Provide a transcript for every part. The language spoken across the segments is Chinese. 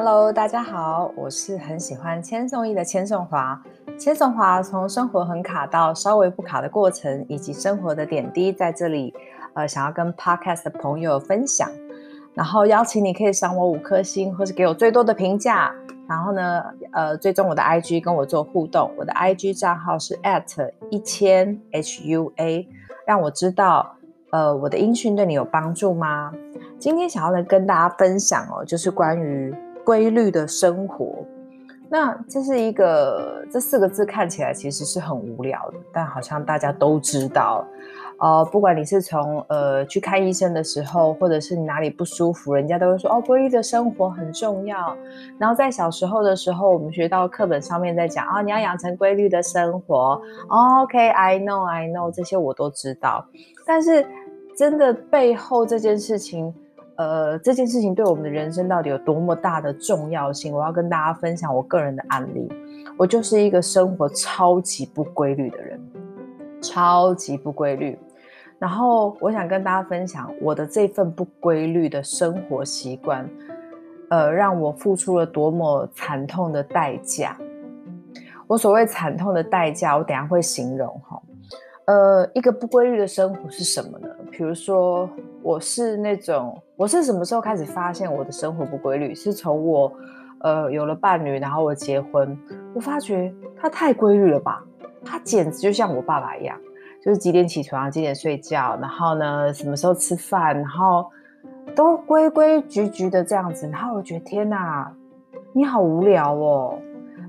Hello，大家好，我是很喜欢千颂伊的千颂华。千颂华从生活很卡到稍微不卡的过程，以及生活的点滴，在这里，呃，想要跟 Podcast 的朋友分享。然后邀请你可以赏我五颗星，或是给我最多的评价。然后呢，呃，追踪我的 IG 跟我做互动。我的 IG 账号是 at 一千 HUA，让我知道，呃，我的音讯对你有帮助吗？今天想要来跟大家分享哦，就是关于。规律的生活，那这是一个这四个字看起来其实是很无聊的，但好像大家都知道。呃，不管你是从呃去看医生的时候，或者是你哪里不舒服，人家都会说哦，规律的生活很重要。然后在小时候的时候，我们学到课本上面在讲啊，你要养成规律的生活。OK，I know，I know，这些我都知道。但是真的背后这件事情。呃，这件事情对我们的人生到底有多么大的重要性？我要跟大家分享我个人的案例。我就是一个生活超级不规律的人，超级不规律。然后我想跟大家分享我的这份不规律的生活习惯，呃，让我付出了多么惨痛的代价。我所谓惨痛的代价，我等下会形容哈。呃，一个不规律的生活是什么呢？比如说，我是那种，我是什么时候开始发现我的生活不规律？是从我，呃，有了伴侣，然后我结婚，我发觉他太规律了吧？他简直就像我爸爸一样，就是几点起床，几点睡觉，然后呢，什么时候吃饭，然后都规规矩矩的这样子。然后我觉得天哪，你好无聊哦。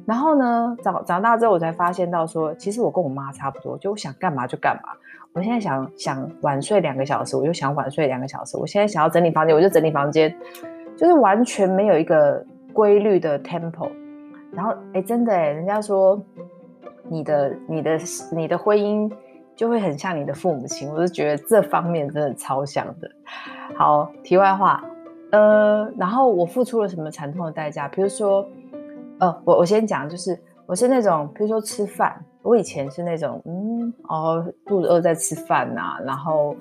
然后呢，长长大之后，我才发现到说，其实我跟我妈差不多，就我想干嘛就干嘛。我现在想想晚睡两个小时，我就想晚睡两个小时。我现在想要整理房间，我就整理房间，就是完全没有一个规律的 tempo。然后，哎，真的哎，人家说你的、你的、你的婚姻就会很像你的父母亲，我就觉得这方面真的超像的。好，题外话，呃，然后我付出了什么惨痛的代价？比如说。呃，我我先讲，就是我是那种，比如说吃饭，我以前是那种，嗯，哦，肚子饿在吃饭呐、然后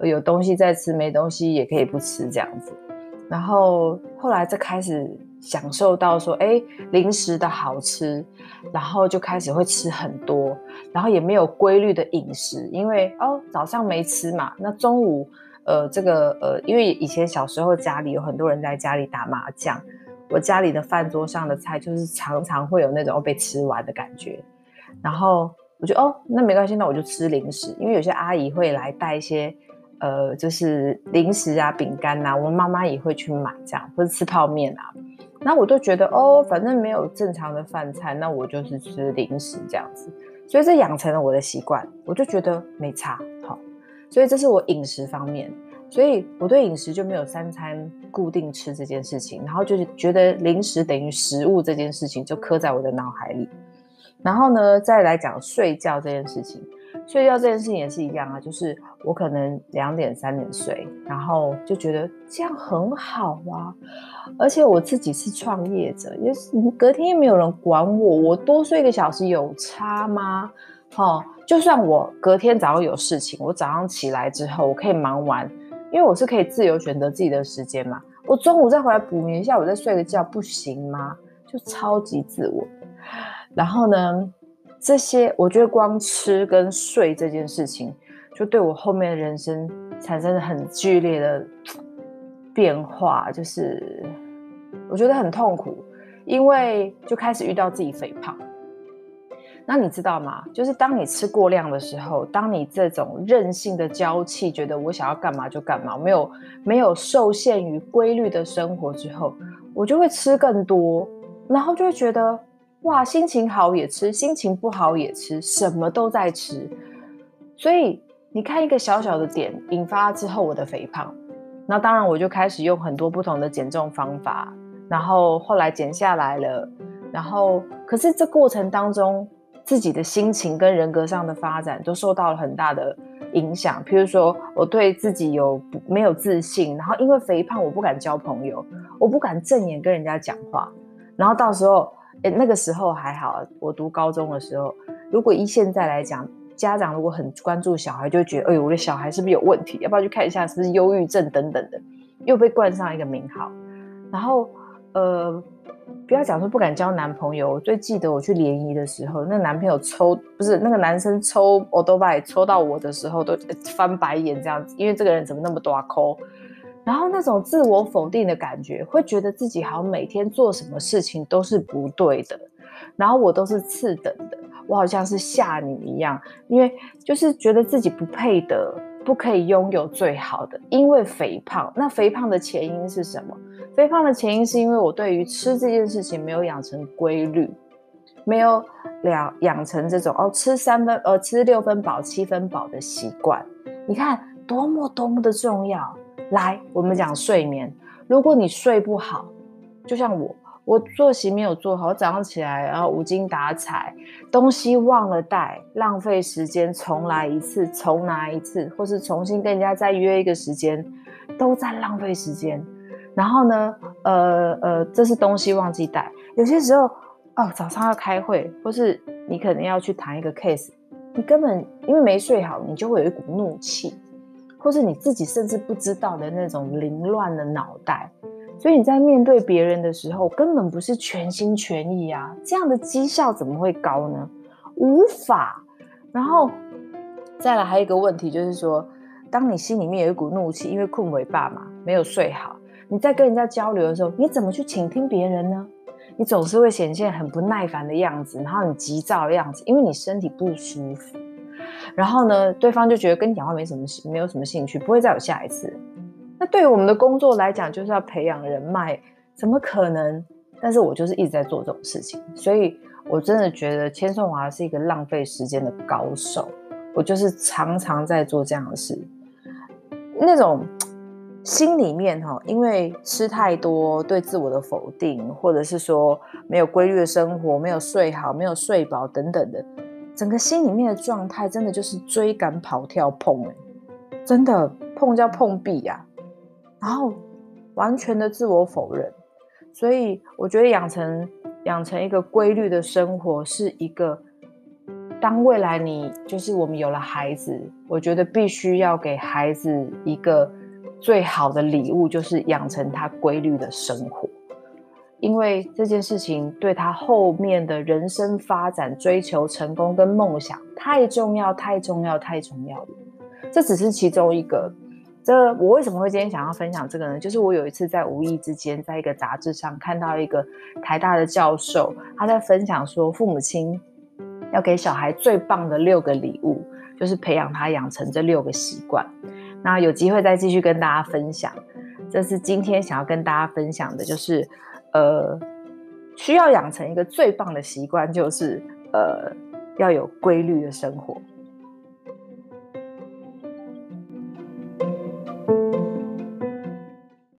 有东西在吃，没东西也可以不吃这样子，然后后来就开始享受到说，哎，零食的好吃，然后就开始会吃很多，然后也没有规律的饮食，因为哦早上没吃嘛，那中午，呃，这个呃，因为以前小时候家里有很多人在家里打麻将。我家里的饭桌上的菜就是常常会有那种被吃完的感觉，然后我就哦，那没关系，那我就吃零食，因为有些阿姨会来带一些呃，就是零食啊、饼干啊，我妈妈也会去买这样，或者吃泡面啊，那我都觉得哦，反正没有正常的饭菜，那我就是吃零食这样子，所以这养成了我的习惯，我就觉得没差，好，所以这是我饮食方面。所以我对饮食就没有三餐固定吃这件事情，然后就是觉得零食等于食物这件事情就刻在我的脑海里。然后呢，再来讲睡觉这件事情，睡觉这件事情也是一样啊，就是我可能两点三点睡，然后就觉得这样很好啊，而且我自己是创业者，也是隔天又没有人管我，我多睡一个小时有差吗？哦，就算我隔天早上有事情，我早上起来之后我可以忙完。因为我是可以自由选择自己的时间嘛，我中午再回来补眠一下，我再睡个觉不行吗？就超级自我。然后呢，这些我觉得光吃跟睡这件事情，就对我后面的人生产生了很剧烈的变化，就是我觉得很痛苦，因为就开始遇到自己肥胖。那你知道吗？就是当你吃过量的时候，当你这种任性的娇气，觉得我想要干嘛就干嘛，没有没有受限于规律的生活之后，我就会吃更多，然后就会觉得哇，心情好也吃，心情不好也吃，什么都在吃。所以你看一个小小的点引发之后，我的肥胖，那当然我就开始用很多不同的减重方法，然后后来减下来了，然后可是这过程当中。自己的心情跟人格上的发展都受到了很大的影响。譬如说，我对自己有没有自信，然后因为肥胖，我不敢交朋友，我不敢正眼跟人家讲话。然后到时候，诶，那个时候还好，我读高中的时候，如果以现在来讲，家长如果很关注小孩，就觉得，哎呦，我的小孩是不是有问题？要不要去看一下是不是忧郁症等等的，又被冠上一个名号。然后呃，不要讲说不敢交男朋友。我最记得我去联谊的时候，那男朋友抽不是那个男生抽欧兜拜抽到我的时候都翻白眼这样子，因为这个人怎么那么大抠。然后那种自我否定的感觉，会觉得自己好像每天做什么事情都是不对的，然后我都是次等的，我好像是下女一样，因为就是觉得自己不配得，不可以拥有最好的，因为肥胖。那肥胖的前因是什么？肥胖的前因是因为我对于吃这件事情没有养成规律，没有养养成这种哦吃三分呃吃六分饱七分饱的习惯。你看多么多么的重要。来，我们讲睡眠。如果你睡不好，就像我，我作息没有做好，我早上起来然后无精打采，东西忘了带，浪费时间，重来一次，重拿一次，或是重新跟人家再约一个时间，都在浪费时间。然后呢，呃呃，这是东西忘记带。有些时候，哦，早上要开会，或是你可能要去谈一个 case，你根本因为没睡好，你就会有一股怒气。或是你自己甚至不知道的那种凌乱的脑袋，所以你在面对别人的时候，根本不是全心全意啊，这样的绩效怎么会高呢？无法。然后再来还有一个问题，就是说，当你心里面有一股怒气，因为困尾巴嘛，没有睡好，你在跟人家交流的时候，你怎么去倾听别人呢？你总是会显现很不耐烦的样子，然后很急躁的样子，因为你身体不舒服。然后呢，对方就觉得跟你讲话没什么没有什么兴趣，不会再有下一次。那对于我们的工作来讲，就是要培养人脉，怎么可能？但是我就是一直在做这种事情，所以我真的觉得千颂华是一个浪费时间的高手。我就是常常在做这样的事，那种心里面哈，因为吃太多，对自我的否定，或者是说没有规律的生活，没有睡好，没有睡饱等等的。整个心里面的状态真的就是追赶、跑、跳、碰，哎，真的碰叫碰壁呀，然后完全的自我否认，所以我觉得养成养成一个规律的生活是一个，当未来你就是我们有了孩子，我觉得必须要给孩子一个最好的礼物，就是养成他规律的生活。因为这件事情对他后面的人生发展、追求成功跟梦想太重要、太重要、太重要了。这只是其中一个。这我为什么会今天想要分享这个呢？就是我有一次在无意之间，在一个杂志上看到一个台大的教授，他在分享说，父母亲要给小孩最棒的六个礼物，就是培养他养成这六个习惯。那有机会再继续跟大家分享。这是今天想要跟大家分享的，就是。呃，需要养成一个最棒的习惯，就是呃，要有规律的生活。